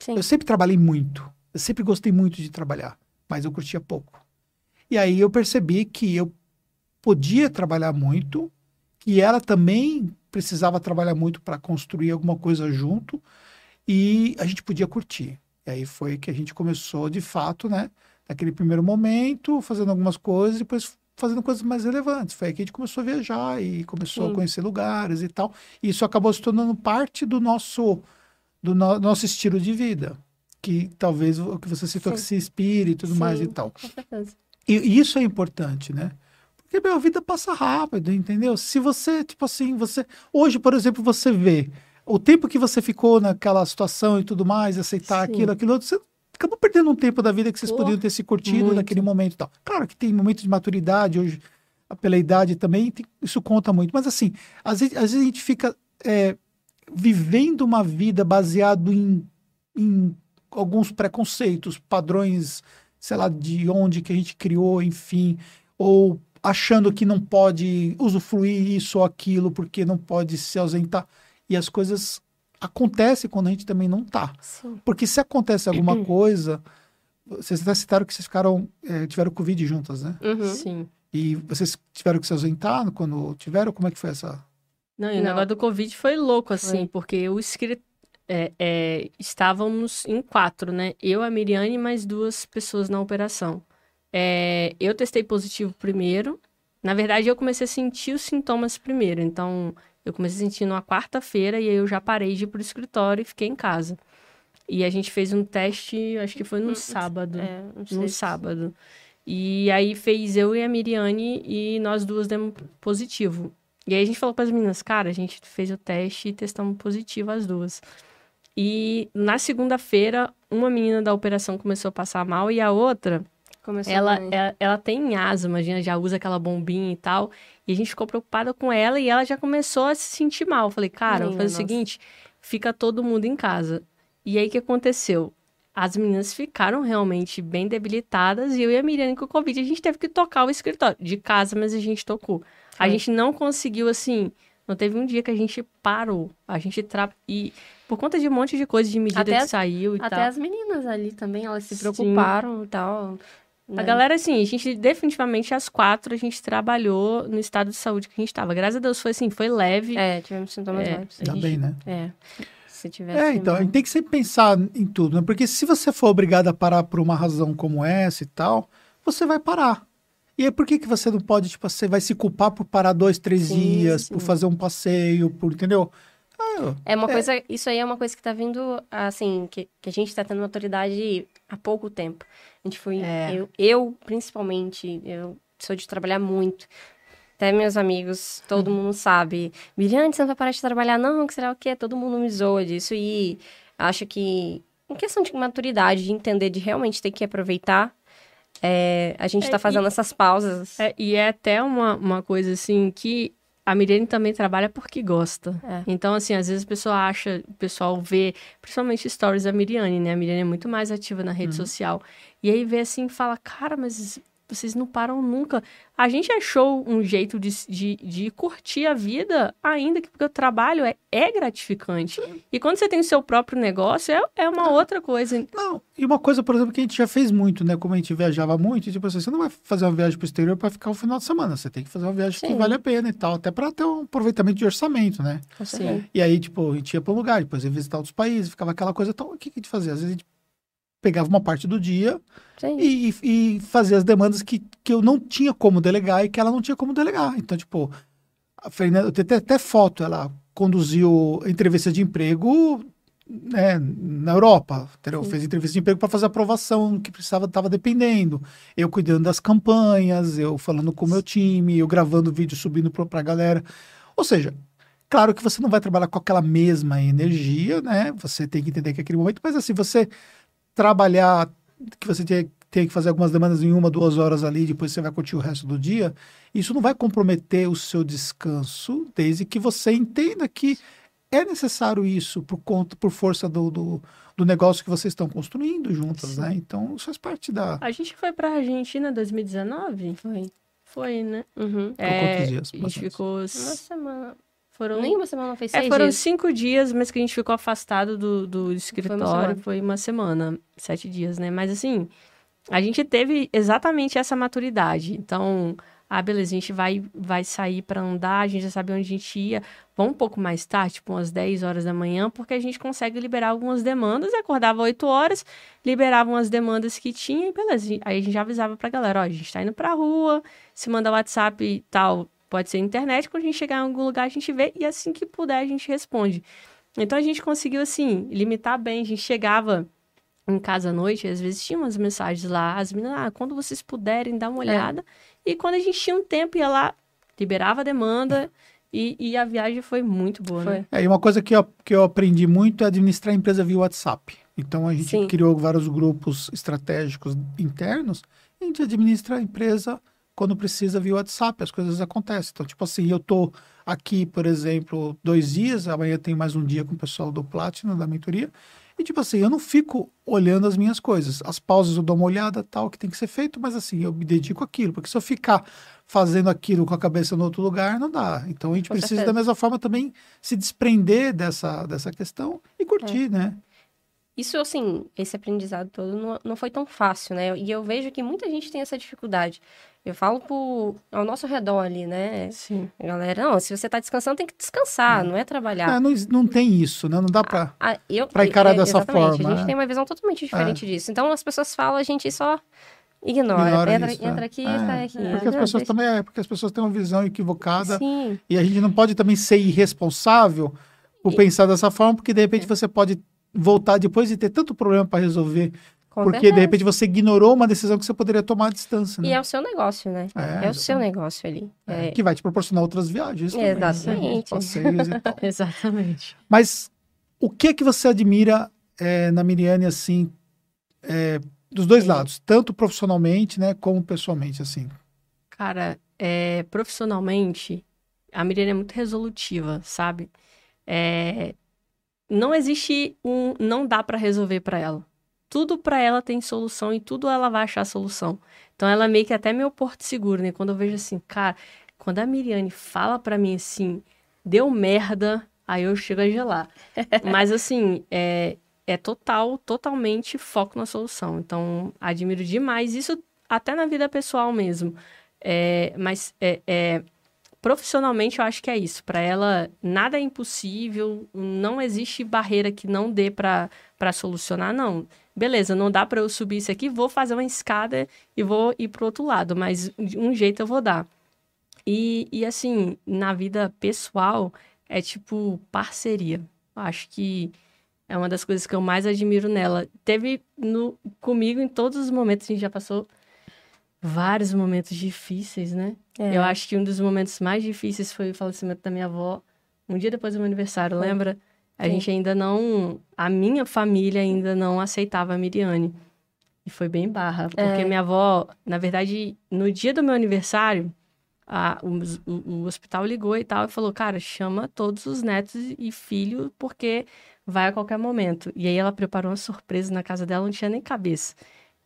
Sim. Eu sempre trabalhei muito. Eu sempre gostei muito de trabalhar, mas eu curtia pouco. E aí eu percebi que eu podia trabalhar muito e ela também precisava trabalhar muito para construir alguma coisa junto e a gente podia curtir. E aí foi que a gente começou, de fato, né? Naquele primeiro momento, fazendo algumas coisas, depois fazendo coisas mais relevantes. Foi aí que a gente começou a viajar e começou Sim. a conhecer lugares e tal. E isso acabou se tornando parte do nosso, do no, nosso estilo de vida. Que talvez o que você citou Sim. que se inspire e tudo Sim, mais e tal. Com certeza. E, e isso é importante, né? Porque, meu, a vida passa rápido, entendeu? Se você, tipo assim, você. Hoje, por exemplo, você vê o tempo que você ficou naquela situação e tudo mais, aceitar Sim. aquilo, aquilo outro, você acabou perdendo um tempo da vida que vocês podiam ter se curtido muito. naquele momento e tal. Claro que tem momentos de maturidade hoje, pela idade também, tem, isso conta muito. Mas assim, às vezes, às vezes a gente fica é, vivendo uma vida baseado em, em alguns preconceitos, padrões, sei lá, de onde que a gente criou, enfim, ou achando que não pode usufruir isso ou aquilo porque não pode se ausentar. E as coisas acontecem quando a gente também não tá. Sim. Porque se acontece alguma coisa, vocês até citaram que vocês ficaram, é, tiveram Covid juntas, né? Uhum. Sim. E vocês tiveram que se ausentar quando tiveram? Como é que foi essa? Não, e o negócio do Covid foi louco, assim, foi. porque o escrito é, é, estávamos em quatro, né? Eu, a Miriane e mais duas pessoas na operação. É, eu testei positivo primeiro. Na verdade, eu comecei a sentir os sintomas primeiro. Então, eu comecei a sentir numa quarta-feira e aí eu já parei de ir pro escritório e fiquei em casa. E a gente fez um teste, acho que foi no hum, sábado. É, no sábado. E aí fez eu e a Miriane e nós duas demos positivo. E aí a gente falou para as meninas, cara, a gente fez o teste e testamos positivo as duas. E na segunda-feira, uma menina da operação começou a passar mal e a outra Começou ela, ela, é, ela, tem asma, já usa aquela bombinha e tal. E a gente ficou preocupada com ela e ela já começou a se sentir mal. Eu falei, cara, vou fazer nossa. o seguinte: fica todo mundo em casa. E aí o que aconteceu? As meninas ficaram realmente bem debilitadas e eu e a Miriam com o Covid, a gente teve que tocar o escritório de casa, mas a gente tocou. A gente não conseguiu, assim, não teve um dia que a gente parou. A gente tra... e por conta de um monte de coisa de medida até que saiu e até tal. Até as meninas ali também, elas se preocuparam Sim. e tal. Né? A galera, assim, a gente definitivamente, as quatro, a gente trabalhou no estado de saúde que a gente estava. Graças a Deus foi assim, foi leve. É, tivemos sintomas é, leves. Ainda gente, bem, né? É. Se tivesse. É, então, a gente tem que sempre pensar em tudo, né? Porque se você for obrigado a parar por uma razão como essa e tal, você vai parar. E aí, por que, que você não pode, tipo, você vai se culpar por parar dois, três sim, dias, sim. por fazer um passeio, por, entendeu? Ah, é uma é. coisa, isso aí é uma coisa que tá vindo, assim, que, que a gente tá tendo autoridade há pouco tempo. A gente foi, é. eu, eu, principalmente, eu sou de trabalhar muito. Até meus amigos, todo mundo sabe. Miriam, você não vai parar de trabalhar, não, que será o quê? Todo mundo me zoa disso. E acho que, em questão de maturidade, de entender, de realmente ter que aproveitar, é, a gente está é, fazendo e, essas pausas. É, e é até uma, uma coisa assim que a Miriane também trabalha porque gosta. É. Então, assim, às vezes a pessoa acha, o pessoal vê, principalmente stories da Miriane, né? A Miriane é muito mais ativa na rede social. E aí vê assim e fala, cara, mas vocês não param nunca. A gente achou um jeito de, de, de curtir a vida, ainda que porque o trabalho é, é gratificante. E quando você tem o seu próprio negócio, é, é uma outra coisa. Não, e uma coisa, por exemplo, que a gente já fez muito, né? Como a gente viajava muito, tipo assim, você não vai fazer uma viagem pro exterior para ficar um final de semana. Você tem que fazer uma viagem que Sim. vale a pena e tal, até para ter um aproveitamento de orçamento, né? Certeza. E aí, tipo, a gente ia para um lugar, depois ia visitar outros países, ficava aquela coisa. Então, o que, que a gente fazia? Às vezes a gente pegava uma parte do dia Sim. e, e, fazia as demandas que, que eu não tinha como delegar e que ela não tinha como delegar. Então, tipo, a Fernanda, eu tenho até, foto, ela conduziu entrevista de emprego né, na Europa, entendeu? Fez entrevista de emprego para fazer aprovação que precisava, estava dependendo. Eu cuidando das campanhas, eu falando com o meu time, eu gravando vídeo, subindo para a galera. Ou seja, claro que você não vai trabalhar com aquela mesma energia, né? Você tem que entender que é aquele momento, mas assim, você trabalhar, que você tem, tem que fazer algumas demandas em uma, duas horas ali, depois você vai curtir o resto do dia, isso não vai comprometer o seu descanso, desde que você entenda que é necessário isso por conta, por força do, do, do negócio que vocês estão construindo juntas, né? Então, isso faz parte da. A gente foi pra Argentina em 2019? Foi. Foi, né? Uhum. Ficou quantos dias, A gente ficou. Uma semana. Foram, Nem uma semana, fez é, seis foram dias. cinco dias, mas que a gente ficou afastado do, do escritório. semana. Foi uma semana, sete dias, né? Mas assim, a gente teve exatamente essa maturidade. Então, ah, beleza, a gente vai, vai sair pra andar, a gente já sabe onde a gente ia. Vamos um pouco mais tarde, tipo umas 10 horas da manhã, porque a gente consegue liberar algumas demandas. Acordava 8 horas, liberava umas demandas que tinha e beleza. Aí a gente já avisava pra galera, ó, a gente tá indo pra rua, se mandar WhatsApp e tal, pode ser internet, quando a gente chegar em algum lugar a gente vê e assim que puder a gente responde. Então a gente conseguiu, assim, limitar bem. A gente chegava em casa à noite, às vezes tinha umas mensagens lá, as meninas, ah, quando vocês puderem dar uma olhada. E quando a gente tinha um tempo, ia lá, liberava a demanda e, e a viagem foi muito boa, né? Foi. É, e uma coisa que eu, que eu aprendi muito é administrar a empresa via WhatsApp. Então a gente Sim. criou vários grupos estratégicos internos e a gente administra a empresa quando precisa via WhatsApp, as coisas acontecem. Então, tipo assim, eu tô aqui, por exemplo, dois dias, amanhã tem mais um dia com o pessoal do Platinum, da mentoria, e tipo assim, eu não fico olhando as minhas coisas. As pausas eu dou uma olhada, tal, que tem que ser feito, mas assim, eu me dedico àquilo, porque se eu ficar fazendo aquilo com a cabeça no outro lugar, não dá. Então a gente Com precisa certeza. da mesma forma também se desprender dessa, dessa questão e curtir, né? Isso, assim, esse aprendizado todo não, não foi tão fácil, né? E eu vejo que muita gente tem essa dificuldade. Eu falo pro, ao nosso redor ali, né? Sim. A galera, não, se você tá descansando, tem que descansar, não é trabalhar. É, não, não tem isso, né? Não dá pra. Ah, eu, Pra encarar dessa exatamente, forma, A gente é. tem uma visão totalmente diferente disso. Então, as pessoas falam, a gente só ignora. Ignora entra, isso, entra é. aqui, É, sai aqui. Porque as pessoas também é, porque as pessoas têm uma visão equivocada Sim, e a gente não pode também ser irresponsável por E- pensar dessa forma, porque de repente você pode voltar depois e ter tanto problema para resolver, com porque de certeza. repente você ignorou uma decisão que você poderia tomar à distância, né? E é o seu negócio, né? É, É, o seu negócio ali. É, É, que vai te proporcionar outras viagens. também, né? Exatamente. Tal. *laughs* Exatamente. Mas o que que você admira é, na Miriane, assim, é, dos dois Sim. lados, tanto profissionalmente, né, como pessoalmente, assim? Cara, é, profissionalmente, a Miriam é muito resolutiva, sabe? É, não existe um não dá pra resolver pra ela. Tudo pra ela tem solução e tudo ela vai achar solução. Então ela é meio que até meu porto seguro, né? Quando eu vejo assim, cara, quando a Miriane fala pra mim assim, deu merda, aí eu chego a gelar. *laughs* Mas assim, é, é total, totalmente foco na solução. Então, admiro demais isso até na vida pessoal mesmo. É, mas é, é, profissionalmente eu acho que é isso. Para ela, nada é impossível, não existe barreira que não dê para solucionar, não. Beleza, não dá para eu subir isso aqui, vou fazer uma escada e vou ir pro outro lado, mas de um jeito eu vou dar. E, e assim, na vida pessoal, é tipo parceria. Acho que é uma das coisas que eu mais admiro nela. Teve no, comigo em todos os momentos, a gente já passou vários momentos difíceis, né? É. Eu acho que um dos momentos mais difíceis foi o falecimento da minha avó, um dia depois do meu aniversário, lembra? A Sim. gente ainda não. A minha família ainda não aceitava a Miriane. E foi bem barra, porque É. minha avó, na verdade, no dia do meu aniversário, a, o, o, hospital ligou e tal e falou, cara, chama todos os netos e filho porque vai a qualquer momento. E aí ela preparou uma surpresa na casa dela, não tinha nem cabeça.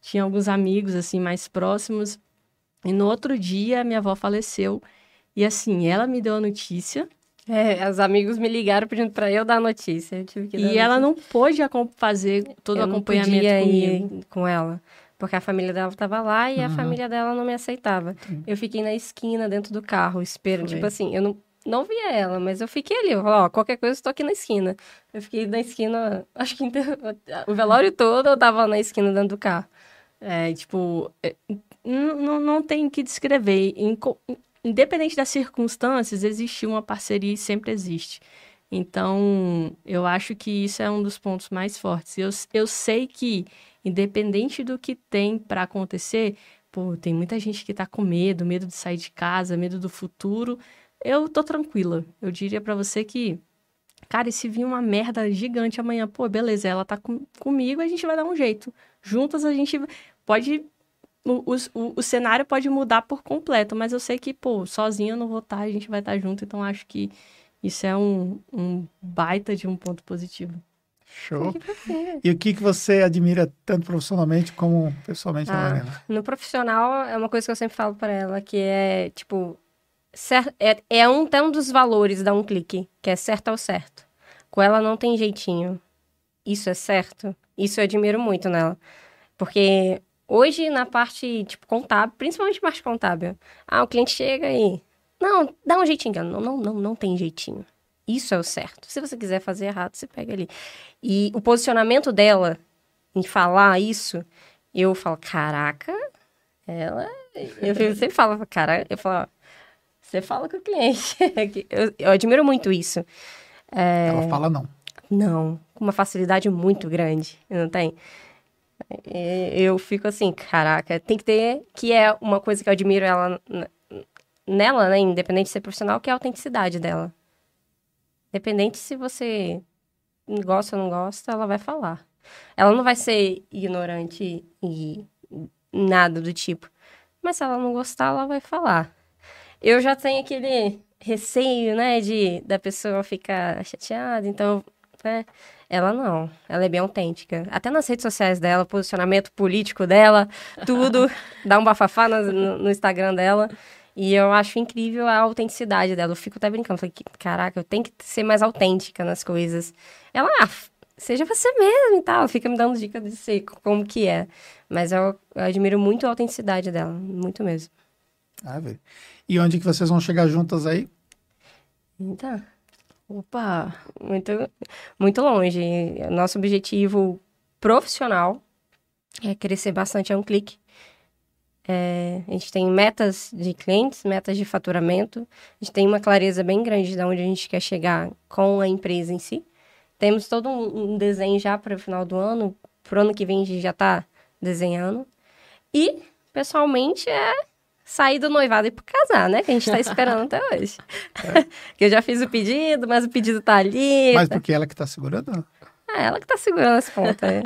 Tinha alguns amigos, assim, mais próximos. E no outro dia, minha avó faleceu. E assim, ela me deu a notícia. É, os amigos me ligaram pedindo para eu dar a notícia. Eu tive que e ela não pôde fazer todo eu o acompanhamento não podia comigo. Ir com ela. Porque a família dela estava lá e uhum. a família dela não me aceitava. Uhum. Eu fiquei na esquina, dentro do carro, esperando. Tipo assim, eu não, não via ela, mas eu fiquei ali. Eu falei, ó, qualquer coisa, eu tô aqui na esquina. Eu fiquei na esquina, *laughs* acho que o velório todo eu tava na esquina dentro do carro. É, tipo, é, não, não tem que descrever. Independente das circunstâncias, existe uma parceria e sempre existe. Então, eu acho que isso é um dos pontos mais fortes. Eu, eu sei que independente do que tem para acontecer, pô, tem muita gente que tá com medo, medo de sair de casa, medo do futuro. Eu tô tranquila. Eu diria para você que, cara, e se vir uma merda gigante amanhã, pô, beleza, ela tá com, comigo, a gente vai dar um jeito. Juntas a gente pode o, o, o, cenário pode mudar por completo, mas eu sei que, pô, sozinha eu não vou estar, a gente vai estar junto, então acho que isso é um, um baita de um ponto positivo. Show. E o que, que você admira tanto profissionalmente como pessoalmente ah, Mariana? No profissional, é uma coisa que eu sempre falo para ela, que é, tipo, certo, é, é um, até um dos valores da Um Clique, que é certo ao certo. Com ela não tem jeitinho. Isso é certo? Isso eu admiro muito nela. Porque hoje, na parte, tipo, contábil, principalmente parte contábil, ah, o cliente chega aí, não, dá um jeitinho. Não, não, não, não tem jeitinho. Isso é o certo. Se você quiser fazer errado, você pega ali. E o posicionamento dela em falar isso, eu falo, caraca, ela. *laughs* Eu sempre falo, cara, eu falo, você fala com o cliente. *laughs* eu, eu admiro muito isso. É... Ela fala não. Não, com uma facilidade muito grande, não tem? Eu fico assim, caraca, tem que ter, que é uma coisa que eu admiro ela nela, né, independente de ser profissional, que é a autenticidade dela. Independente se você gosta ou não gosta, ela vai falar. Ela não vai ser ignorante e nada do tipo. Mas se ela não gostar, ela vai falar. Eu já tenho aquele receio, né, de da pessoa ficar chateada, então, né, ela não. Ela é bem autêntica. Até nas redes sociais dela, posicionamento político dela, tudo, *laughs* dá um bafafá no, no Instagram dela. E eu acho incrível a autenticidade dela. Eu fico até brincando. Falei, caraca, eu tenho que ser mais autêntica nas coisas. Ela, ah, seja você mesmo e tal. Fica me dando dicas de ser como que é. Mas eu, eu admiro muito a autenticidade dela. Muito mesmo. Ah, velho. E onde que vocês vão chegar juntas aí? Então, opa, muito, muito longe. Nosso objetivo profissional é crescer bastante a um clique. É, a gente tem metas de clientes, metas de faturamento, a gente tem uma clareza bem grande de onde a gente quer chegar com a empresa em si. Temos todo um, um desenho já para o final do ano, para o ano que vem a gente já está desenhando. E, pessoalmente, é sair do noivado e para casar, né? Que a gente está esperando até hoje. É. *laughs* que eu já fiz o pedido, mas o pedido está ali. Mas porque ela que está segurando? É, ela que está segurando esse ponto, é.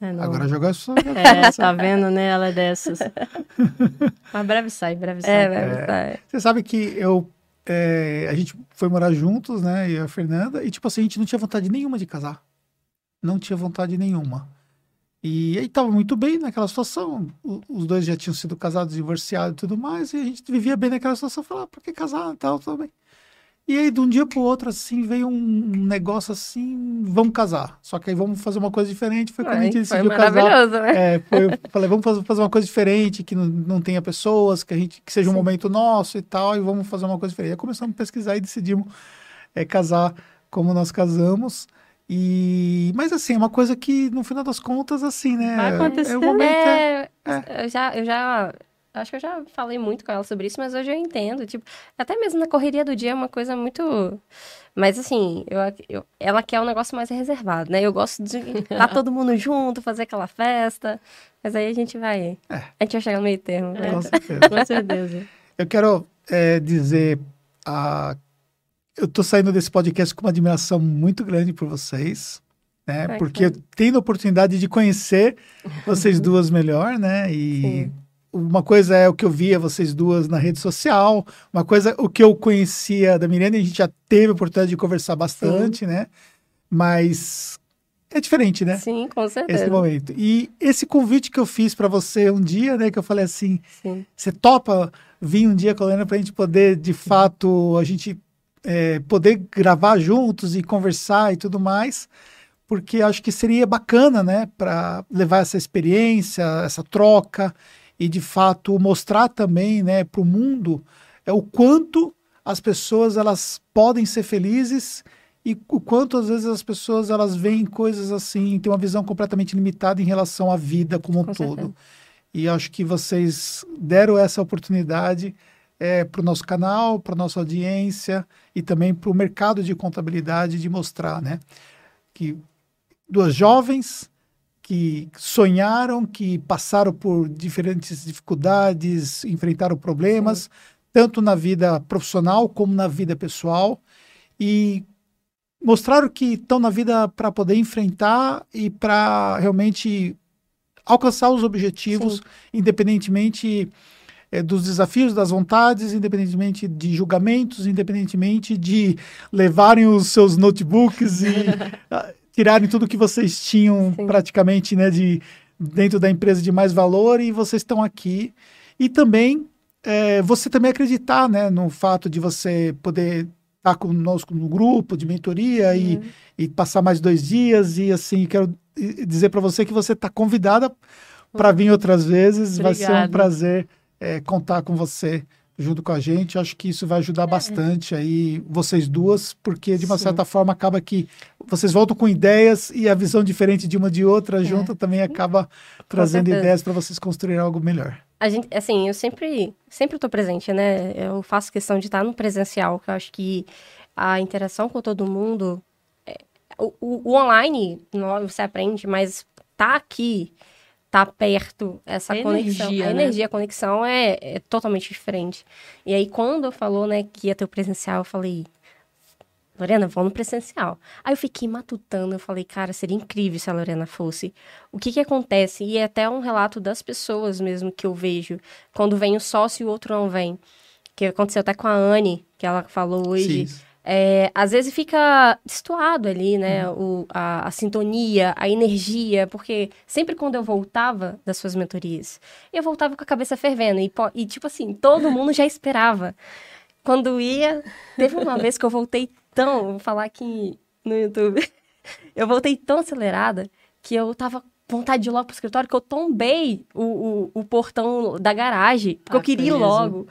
É, Agora jogou a sua. É, tá vendo, né? Ela é dessas. *laughs* Mas breve sai, breve sai. É, breve é, sai. Você sabe que eu. É, a gente foi morar juntos, né? E a Fernanda, e tipo assim, a gente não tinha vontade nenhuma de casar. Não tinha vontade nenhuma. E aí tava muito bem naquela situação. os dois já tinham sido casados, divorciados e tudo mais, e a gente vivia bem naquela situação. Falar, ah, por que casar e tal, tudo bem. E aí, de um dia pro outro, assim, veio um negócio assim, vamos casar. Só que aí vamos fazer uma coisa diferente. Foi quando a gente decidiu casar. Né? É, foi, falei, vamos fazer uma coisa diferente, que não, não tenha pessoas, que a gente que seja Sim. um momento nosso e tal, e vamos fazer uma coisa diferente. Aí começamos a pesquisar e decidimos é, casar como nós casamos. E, mas assim, é uma coisa que, no final das contas, assim, né? Vai acontecer. É, o momento, é, é. Eu já, eu já Acho que eu já falei muito com ela sobre isso, mas hoje eu entendo. Tipo, até mesmo na correria do dia é uma coisa muito. Mas assim, eu, eu, ela quer um negócio mais reservado, né? Eu gosto de estar *laughs* tá todo mundo junto, fazer aquela festa. Mas aí a gente vai. É. A gente vai chegar no meio termo. Né? Com certeza. *laughs* com certeza. Eu quero é, dizer. A... Eu tô saindo desse podcast com uma admiração muito grande por vocês. Né? Ai, Porque eu tenho a oportunidade de conhecer vocês *laughs* duas melhor, né? E. Sim uma coisa é o que eu via vocês duas na rede social, uma coisa o que eu conhecia da Miranda, a gente já teve a oportunidade de conversar bastante, Sim. né? Mas é diferente, né? Sim, com certeza. Esse momento. E esse convite que eu fiz para você um dia, né, que eu falei assim, Sim. você topa vir um dia com a Helena para a gente poder, de fato, a gente é, poder gravar juntos e conversar e tudo mais, porque acho que seria bacana, né, para levar essa experiência, essa troca e de fato mostrar também, né, para o mundo é o quanto as pessoas elas podem ser felizes e o quanto às vezes as pessoas elas veem coisas assim, têm uma visão completamente limitada em relação à vida como um Com todo. Certeza. E acho que vocês deram essa oportunidade é, para o nosso canal, para nossa audiência e também para o mercado de contabilidade de mostrar, né, que duas jovens que sonharam, que passaram por diferentes dificuldades, enfrentaram problemas, Sim. tanto na vida profissional como na vida pessoal, e mostraram que estão na vida para poder enfrentar e para realmente alcançar os objetivos, Sim. independentemente é, dos desafios, das vontades, independentemente de julgamentos, independentemente de levarem os seus notebooks e *laughs* tirarem tudo que vocês tinham Sim. praticamente, né, de dentro da empresa de mais valor e vocês estão aqui. E também é, você também acreditar, né, no fato de você poder estar conosco no grupo de mentoria uhum. e, e passar mais dois dias e assim quero dizer para você que você está convidada para vir outras vezes. Obrigada. Vai ser um prazer é, contar com você junto com a gente. Acho que isso vai ajudar é. bastante aí vocês duas, porque de uma Sim. certa forma acaba que vocês voltam com ideias e a visão diferente de uma de outra é. junto também acaba trazendo ideias para vocês construírem algo melhor. A gente, assim, eu sempre, sempre estou presente, né? Eu faço questão de estar no presencial, que eu acho que a interação com todo mundo, é, o, o, o online, você aprende, mas tá aqui tá perto, essa a conexão. Energia, a né? energia, a conexão é, é, totalmente diferente. E aí, quando eu falou, né, que ia ter o presencial, eu falei, Lorena, vamos no presencial. Aí eu fiquei matutando, eu falei, cara, seria incrível se a Lorena fosse. O que que acontece? E é até um relato das pessoas mesmo que eu vejo, quando vem o sócio e o outro não vem. Que aconteceu até com a Anne, que ela falou hoje. Sim é, às vezes fica destoado ali, né? Uhum. O, a, a, sintonia, a energia, porque sempre quando eu voltava das suas mentorias, eu voltava com a cabeça fervendo. E, e tipo assim, todo *laughs* mundo já esperava. Quando ia, teve uma vez que eu voltei tão, vou falar aqui no YouTube, *laughs* eu voltei tão acelerada que eu tava vontade de ir logo pro escritório que eu tombei o, o, o portão da garagem, porque ah, eu queria ir logo.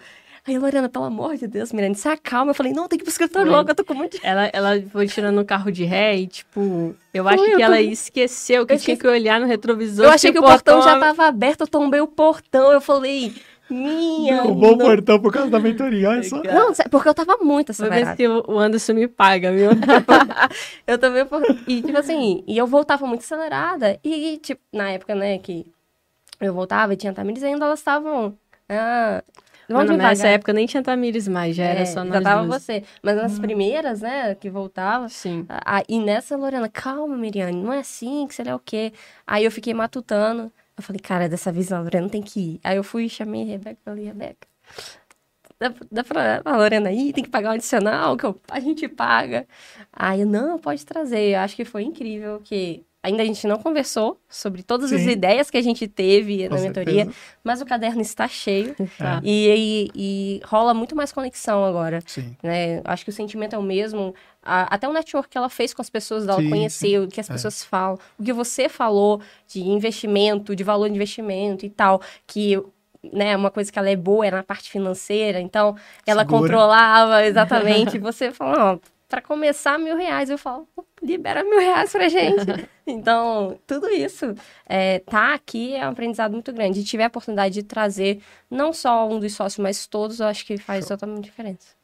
Aí, Lorena, pelo amor de Deus, Miranda, se acalma. Eu falei, não, tem que ir pro escritório logo, eu tô com muito... Ela, ela foi tirando o carro de ré e, tipo, eu acho que ela esqueceu que eu tinha que olhar no retrovisor. Eu achei que o portão, portão já tava aberto, eu tombei o portão, eu falei... Minha. Roubou o portão por causa da mentoria, olha só. Não, porque eu tava muito acelerada. Vou ver se o Anderson me paga, viu? *laughs* eu também. E, tipo assim, e eu voltava muito acelerada. E, tipo, na época, né, que eu voltava e tinha Tamires ainda, elas estavam. Ah, Vamos Mano, nessa época nem tinha Tamires mais, já é, era só nós Já tava duas. você. Mas nas hum. primeiras, né, que voltava. Sim. A, e nessa, Lorena, calma, Miriane, não é assim, que sei lá o quê. Aí eu fiquei matutando. Eu falei, cara, dessa vez a Lorena tem que ir. Aí eu fui e chamei a Rebeca e falei, Rebeca, dá, dá pra a Lorena ir, tem que pagar um adicional, que eu, a gente paga. Aí eu, não, pode trazer. Eu acho que foi incrível que Ainda a gente não conversou sobre todas Sim. as ideias que a gente teve Com na certeza. mentoria, mas o caderno está cheio é. *laughs* e, e, e, rola muito mais conexão agora. Sim. Né? Acho que o sentimento é o mesmo. A, até o network que ela fez com as pessoas, ela sim, conheceu, o que as é. pessoas falam, o que você falou de investimento, de valor de investimento e tal, que né, uma coisa que ela é boa é na parte financeira, então ela Segura. controlava *laughs* exatamente. você falou, para começar mil reais. Eu falo, libera mil reais pra gente. *laughs* então, tudo isso é, tá aqui é um aprendizado muito grande. E tiver a oportunidade de trazer não só um dos sócios, mas todos, eu acho que faz Show. totalmente diferença.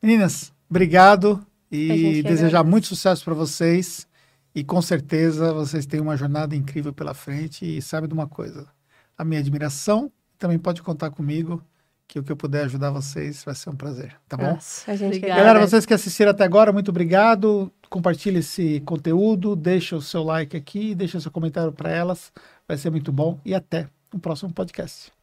Meninas, obrigado e desejar muito sucesso para vocês. E com certeza vocês têm uma jornada incrível pela frente. E sabe de uma coisa? A minha admiração também pode contar comigo que o que eu puder ajudar vocês vai ser um prazer, tá bom? Nossa, a gente Galera, vocês que assistiram até agora, muito obrigado. Compartilhe esse conteúdo, deixa o seu like aqui, deixa o seu comentário para elas, vai ser muito bom e até no próximo podcast.